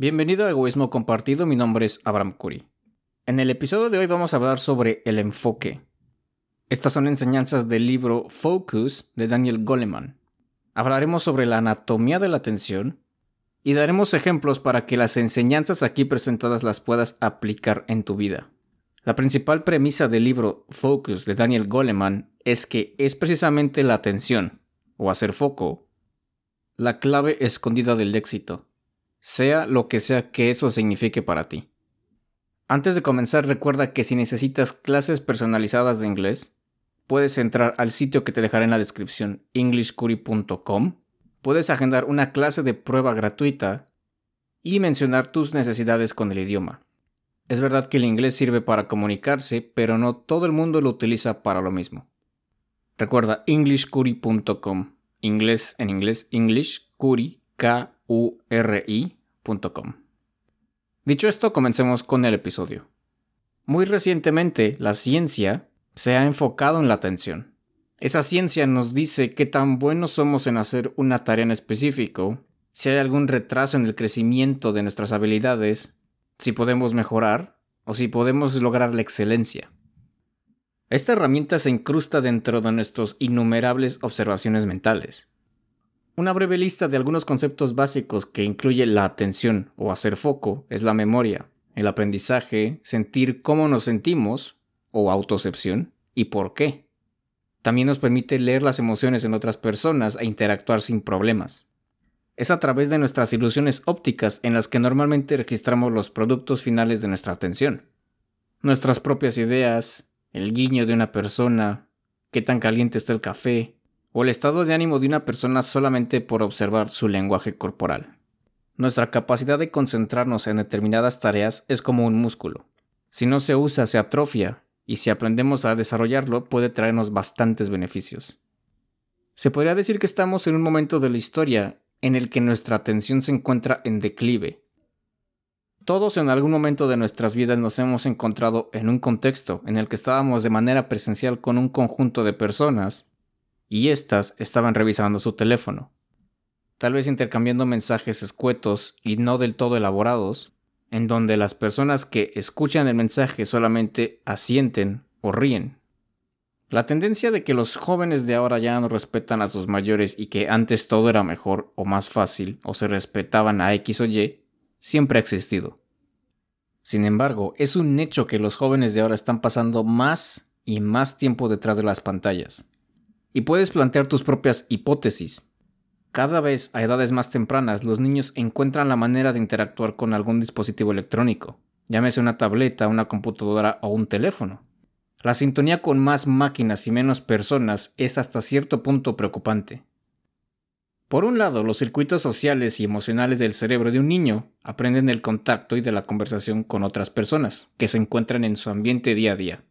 Bienvenido a Egoísmo Compartido, mi nombre es Abraham Curry. En el episodio de hoy vamos a hablar sobre el enfoque. Estas son enseñanzas del libro Focus de Daniel Goleman. Hablaremos sobre la anatomía de la atención y daremos ejemplos para que las enseñanzas aquí presentadas las puedas aplicar en tu vida. La principal premisa del libro Focus de Daniel Goleman es que es precisamente la atención, o hacer foco, la clave escondida del éxito sea lo que sea que eso signifique para ti. Antes de comenzar, recuerda que si necesitas clases personalizadas de inglés, puedes entrar al sitio que te dejaré en la descripción, englishcuri.com. Puedes agendar una clase de prueba gratuita y mencionar tus necesidades con el idioma. Es verdad que el inglés sirve para comunicarse, pero no todo el mundo lo utiliza para lo mismo. Recuerda englishcuri.com. Inglés en inglés, English, Curi, K uri.com. Dicho esto, comencemos con el episodio. Muy recientemente, la ciencia se ha enfocado en la atención. Esa ciencia nos dice qué tan buenos somos en hacer una tarea en específico, si hay algún retraso en el crecimiento de nuestras habilidades, si podemos mejorar o si podemos lograr la excelencia. Esta herramienta se incrusta dentro de nuestras innumerables observaciones mentales. Una breve lista de algunos conceptos básicos que incluye la atención o hacer foco es la memoria, el aprendizaje, sentir cómo nos sentimos o autocepción y por qué. También nos permite leer las emociones en otras personas e interactuar sin problemas. Es a través de nuestras ilusiones ópticas en las que normalmente registramos los productos finales de nuestra atención. Nuestras propias ideas, el guiño de una persona, qué tan caliente está el café, o el estado de ánimo de una persona solamente por observar su lenguaje corporal. Nuestra capacidad de concentrarnos en determinadas tareas es como un músculo. Si no se usa, se atrofia, y si aprendemos a desarrollarlo, puede traernos bastantes beneficios. Se podría decir que estamos en un momento de la historia en el que nuestra atención se encuentra en declive. Todos en algún momento de nuestras vidas nos hemos encontrado en un contexto en el que estábamos de manera presencial con un conjunto de personas y éstas estaban revisando su teléfono, tal vez intercambiando mensajes escuetos y no del todo elaborados, en donde las personas que escuchan el mensaje solamente asienten o ríen. La tendencia de que los jóvenes de ahora ya no respetan a sus mayores y que antes todo era mejor o más fácil o se respetaban a X o Y siempre ha existido. Sin embargo, es un hecho que los jóvenes de ahora están pasando más y más tiempo detrás de las pantallas y puedes plantear tus propias hipótesis. Cada vez a edades más tempranas los niños encuentran la manera de interactuar con algún dispositivo electrónico, llámese una tableta, una computadora o un teléfono. La sintonía con más máquinas y menos personas es hasta cierto punto preocupante. Por un lado, los circuitos sociales y emocionales del cerebro de un niño aprenden del contacto y de la conversación con otras personas que se encuentran en su ambiente día a día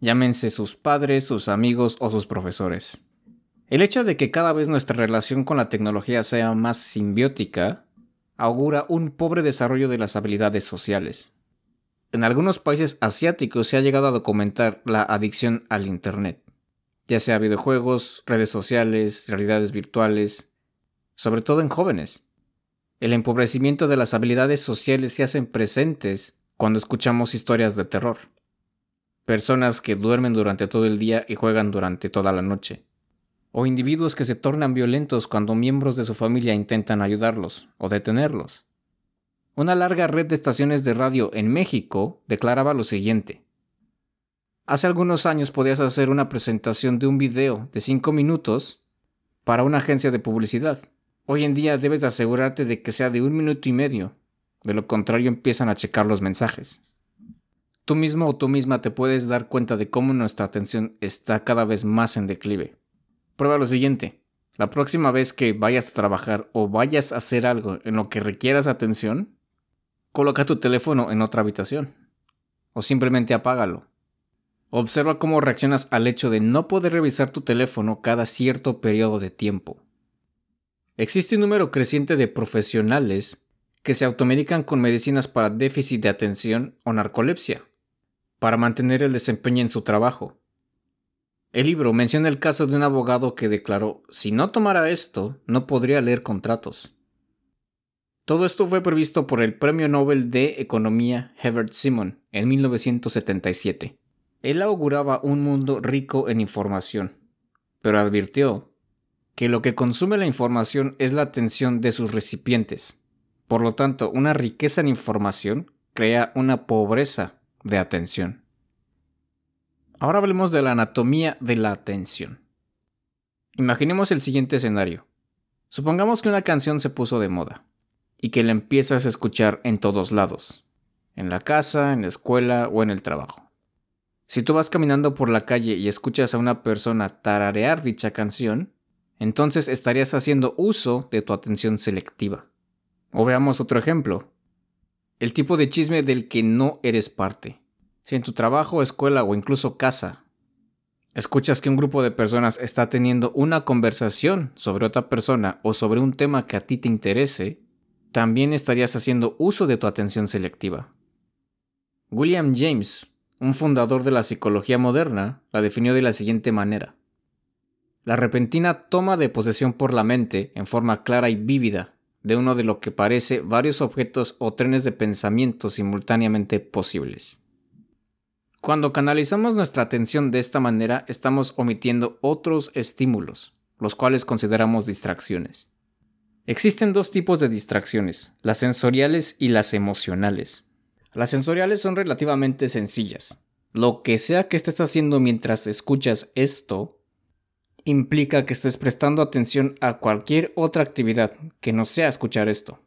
llámense sus padres, sus amigos o sus profesores. El hecho de que cada vez nuestra relación con la tecnología sea más simbiótica augura un pobre desarrollo de las habilidades sociales. En algunos países asiáticos se ha llegado a documentar la adicción al Internet, ya sea videojuegos, redes sociales, realidades virtuales, sobre todo en jóvenes. El empobrecimiento de las habilidades sociales se hacen presentes cuando escuchamos historias de terror personas que duermen durante todo el día y juegan durante toda la noche, o individuos que se tornan violentos cuando miembros de su familia intentan ayudarlos o detenerlos. Una larga red de estaciones de radio en México declaraba lo siguiente. Hace algunos años podías hacer una presentación de un video de 5 minutos para una agencia de publicidad. Hoy en día debes de asegurarte de que sea de un minuto y medio, de lo contrario empiezan a checar los mensajes. Tú mismo o tú misma te puedes dar cuenta de cómo nuestra atención está cada vez más en declive. Prueba lo siguiente. La próxima vez que vayas a trabajar o vayas a hacer algo en lo que requieras atención, coloca tu teléfono en otra habitación. O simplemente apágalo. Observa cómo reaccionas al hecho de no poder revisar tu teléfono cada cierto periodo de tiempo. Existe un número creciente de profesionales que se automedican con medicinas para déficit de atención o narcolepsia para mantener el desempeño en su trabajo. El libro menciona el caso de un abogado que declaró, si no tomara esto, no podría leer contratos. Todo esto fue previsto por el Premio Nobel de Economía Herbert Simon en 1977. Él auguraba un mundo rico en información, pero advirtió que lo que consume la información es la atención de sus recipientes. Por lo tanto, una riqueza en información crea una pobreza de atención. Ahora hablemos de la anatomía de la atención. Imaginemos el siguiente escenario. Supongamos que una canción se puso de moda y que la empiezas a escuchar en todos lados, en la casa, en la escuela o en el trabajo. Si tú vas caminando por la calle y escuchas a una persona tararear dicha canción, entonces estarías haciendo uso de tu atención selectiva. O veamos otro ejemplo. El tipo de chisme del que no eres parte. Si en tu trabajo, escuela o incluso casa escuchas que un grupo de personas está teniendo una conversación sobre otra persona o sobre un tema que a ti te interese, también estarías haciendo uso de tu atención selectiva. William James, un fundador de la psicología moderna, la definió de la siguiente manera. La repentina toma de posesión por la mente, en forma clara y vívida, de uno de lo que parece varios objetos o trenes de pensamiento simultáneamente posibles. Cuando canalizamos nuestra atención de esta manera, estamos omitiendo otros estímulos, los cuales consideramos distracciones. Existen dos tipos de distracciones, las sensoriales y las emocionales. Las sensoriales son relativamente sencillas. Lo que sea que estés haciendo mientras escuchas esto implica que estés prestando atención a cualquier otra actividad que no sea escuchar esto.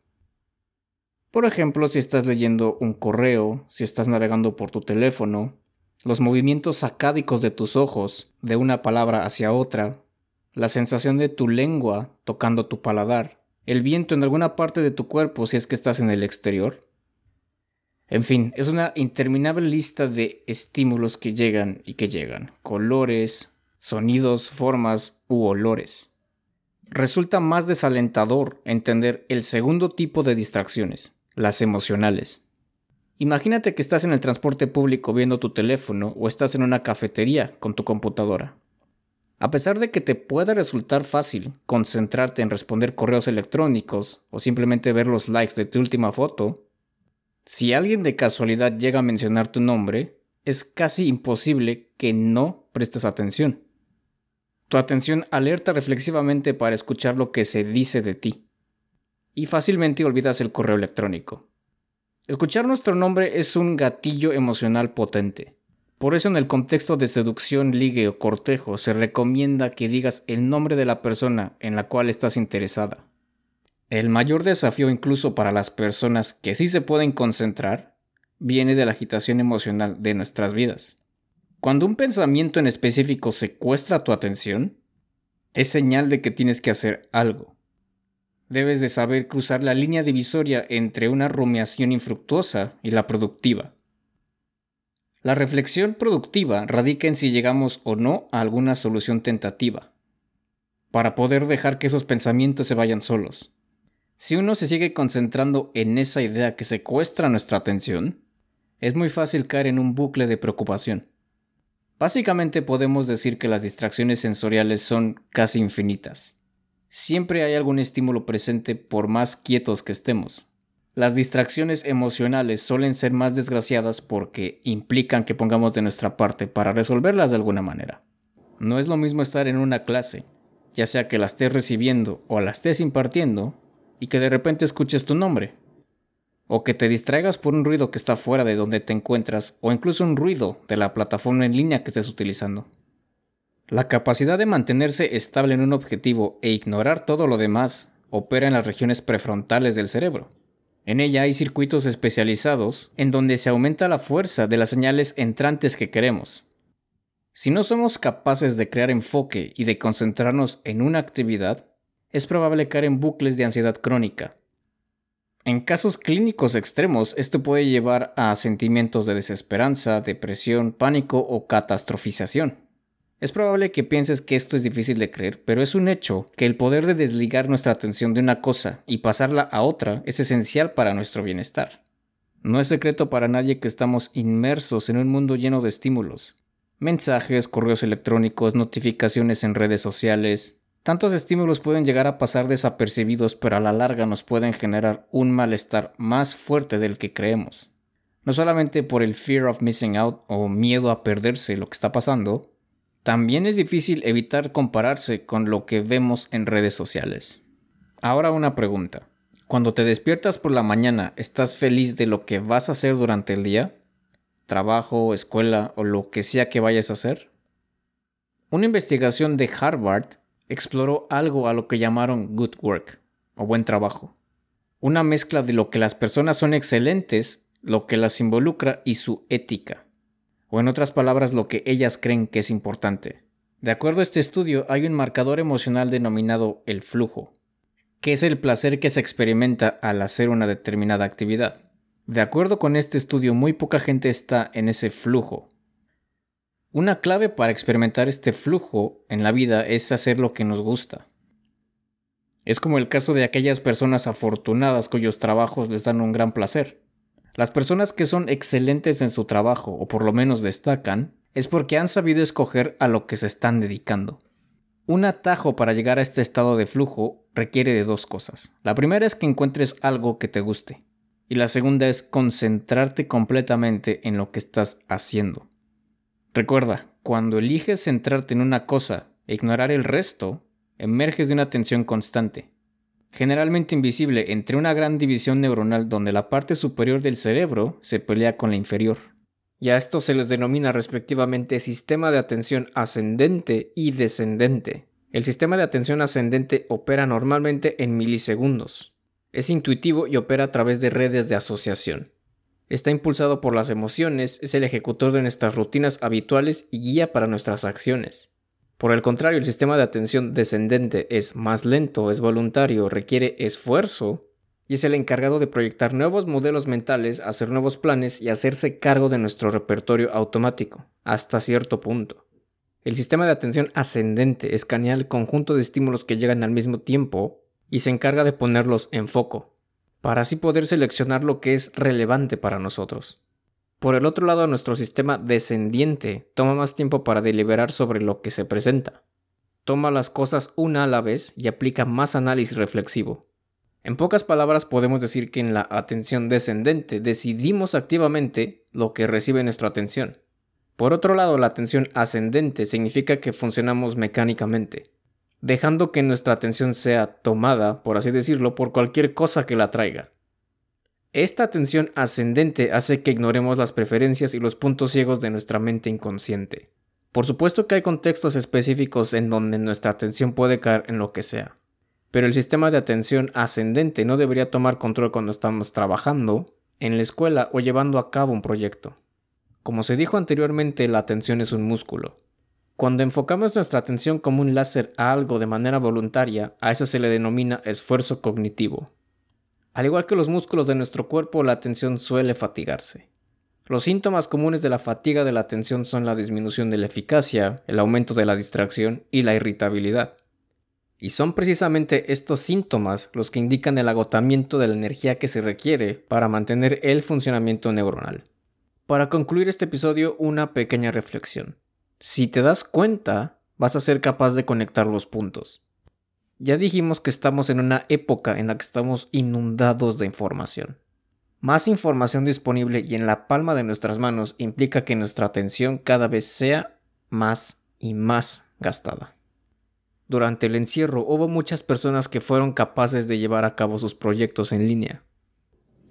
Por ejemplo, si estás leyendo un correo, si estás navegando por tu teléfono, los movimientos sacádicos de tus ojos de una palabra hacia otra, la sensación de tu lengua tocando tu paladar, el viento en alguna parte de tu cuerpo si es que estás en el exterior. En fin, es una interminable lista de estímulos que llegan y que llegan, colores, sonidos, formas u olores. Resulta más desalentador entender el segundo tipo de distracciones, las emocionales. Imagínate que estás en el transporte público viendo tu teléfono o estás en una cafetería con tu computadora. A pesar de que te pueda resultar fácil concentrarte en responder correos electrónicos o simplemente ver los likes de tu última foto, si alguien de casualidad llega a mencionar tu nombre, es casi imposible que no prestes atención. Tu atención alerta reflexivamente para escuchar lo que se dice de ti. Y fácilmente olvidas el correo electrónico. Escuchar nuestro nombre es un gatillo emocional potente. Por eso en el contexto de seducción, ligue o cortejo se recomienda que digas el nombre de la persona en la cual estás interesada. El mayor desafío incluso para las personas que sí se pueden concentrar viene de la agitación emocional de nuestras vidas. Cuando un pensamiento en específico secuestra tu atención, es señal de que tienes que hacer algo. Debes de saber cruzar la línea divisoria entre una rumiación infructuosa y la productiva. La reflexión productiva radica en si llegamos o no a alguna solución tentativa, para poder dejar que esos pensamientos se vayan solos. Si uno se sigue concentrando en esa idea que secuestra nuestra atención, es muy fácil caer en un bucle de preocupación. Básicamente podemos decir que las distracciones sensoriales son casi infinitas. Siempre hay algún estímulo presente por más quietos que estemos. Las distracciones emocionales suelen ser más desgraciadas porque implican que pongamos de nuestra parte para resolverlas de alguna manera. No es lo mismo estar en una clase, ya sea que la estés recibiendo o la estés impartiendo, y que de repente escuches tu nombre, o que te distraigas por un ruido que está fuera de donde te encuentras, o incluso un ruido de la plataforma en línea que estés utilizando. La capacidad de mantenerse estable en un objetivo e ignorar todo lo demás opera en las regiones prefrontales del cerebro. En ella hay circuitos especializados en donde se aumenta la fuerza de las señales entrantes que queremos. Si no somos capaces de crear enfoque y de concentrarnos en una actividad, es probable caer en bucles de ansiedad crónica. En casos clínicos extremos, esto puede llevar a sentimientos de desesperanza, depresión, pánico o catastrofización. Es probable que pienses que esto es difícil de creer, pero es un hecho que el poder de desligar nuestra atención de una cosa y pasarla a otra es esencial para nuestro bienestar. No es secreto para nadie que estamos inmersos en un mundo lleno de estímulos. Mensajes, correos electrónicos, notificaciones en redes sociales, Tantos estímulos pueden llegar a pasar desapercibidos, pero a la larga nos pueden generar un malestar más fuerte del que creemos. No solamente por el fear of missing out o miedo a perderse lo que está pasando, también es difícil evitar compararse con lo que vemos en redes sociales. Ahora una pregunta. Cuando te despiertas por la mañana, ¿estás feliz de lo que vas a hacer durante el día? ¿Trabajo, escuela o lo que sea que vayas a hacer? Una investigación de Harvard exploró algo a lo que llamaron good work o buen trabajo. Una mezcla de lo que las personas son excelentes, lo que las involucra y su ética. O en otras palabras, lo que ellas creen que es importante. De acuerdo a este estudio, hay un marcador emocional denominado el flujo, que es el placer que se experimenta al hacer una determinada actividad. De acuerdo con este estudio, muy poca gente está en ese flujo, una clave para experimentar este flujo en la vida es hacer lo que nos gusta. Es como el caso de aquellas personas afortunadas cuyos trabajos les dan un gran placer. Las personas que son excelentes en su trabajo, o por lo menos destacan, es porque han sabido escoger a lo que se están dedicando. Un atajo para llegar a este estado de flujo requiere de dos cosas. La primera es que encuentres algo que te guste. Y la segunda es concentrarte completamente en lo que estás haciendo. Recuerda, cuando eliges centrarte en una cosa e ignorar el resto, emerges de una tensión constante, generalmente invisible entre una gran división neuronal donde la parte superior del cerebro se pelea con la inferior. Y a esto se les denomina respectivamente sistema de atención ascendente y descendente. El sistema de atención ascendente opera normalmente en milisegundos. Es intuitivo y opera a través de redes de asociación. Está impulsado por las emociones, es el ejecutor de nuestras rutinas habituales y guía para nuestras acciones. Por el contrario, el sistema de atención descendente es más lento, es voluntario, requiere esfuerzo y es el encargado de proyectar nuevos modelos mentales, hacer nuevos planes y hacerse cargo de nuestro repertorio automático, hasta cierto punto. El sistema de atención ascendente escanea el conjunto de estímulos que llegan al mismo tiempo y se encarga de ponerlos en foco, para así poder seleccionar lo que es relevante para nosotros. Por el otro lado, nuestro sistema descendiente toma más tiempo para deliberar sobre lo que se presenta. Toma las cosas una a la vez y aplica más análisis reflexivo. En pocas palabras podemos decir que en la atención descendente decidimos activamente lo que recibe nuestra atención. Por otro lado, la atención ascendente significa que funcionamos mecánicamente, dejando que nuestra atención sea tomada, por así decirlo, por cualquier cosa que la traiga. Esta atención ascendente hace que ignoremos las preferencias y los puntos ciegos de nuestra mente inconsciente. Por supuesto que hay contextos específicos en donde nuestra atención puede caer en lo que sea, pero el sistema de atención ascendente no debería tomar control cuando estamos trabajando, en la escuela o llevando a cabo un proyecto. Como se dijo anteriormente, la atención es un músculo, cuando enfocamos nuestra atención como un láser a algo de manera voluntaria, a eso se le denomina esfuerzo cognitivo. Al igual que los músculos de nuestro cuerpo, la atención suele fatigarse. Los síntomas comunes de la fatiga de la atención son la disminución de la eficacia, el aumento de la distracción y la irritabilidad. Y son precisamente estos síntomas los que indican el agotamiento de la energía que se requiere para mantener el funcionamiento neuronal. Para concluir este episodio, una pequeña reflexión. Si te das cuenta, vas a ser capaz de conectar los puntos. Ya dijimos que estamos en una época en la que estamos inundados de información. Más información disponible y en la palma de nuestras manos implica que nuestra atención cada vez sea más y más gastada. Durante el encierro hubo muchas personas que fueron capaces de llevar a cabo sus proyectos en línea.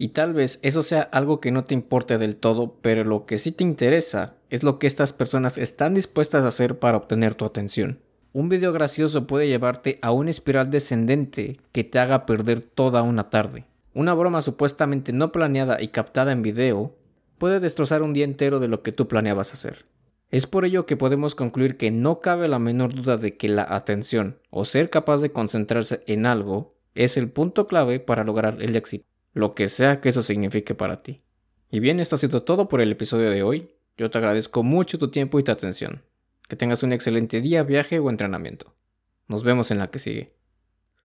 Y tal vez eso sea algo que no te importe del todo, pero lo que sí te interesa es lo que estas personas están dispuestas a hacer para obtener tu atención. Un video gracioso puede llevarte a una espiral descendente que te haga perder toda una tarde. Una broma supuestamente no planeada y captada en video puede destrozar un día entero de lo que tú planeabas hacer. Es por ello que podemos concluir que no cabe la menor duda de que la atención o ser capaz de concentrarse en algo es el punto clave para lograr el éxito lo que sea que eso signifique para ti. Y bien, esto ha sido todo por el episodio de hoy. Yo te agradezco mucho tu tiempo y tu atención. Que tengas un excelente día, viaje o entrenamiento. Nos vemos en la que sigue.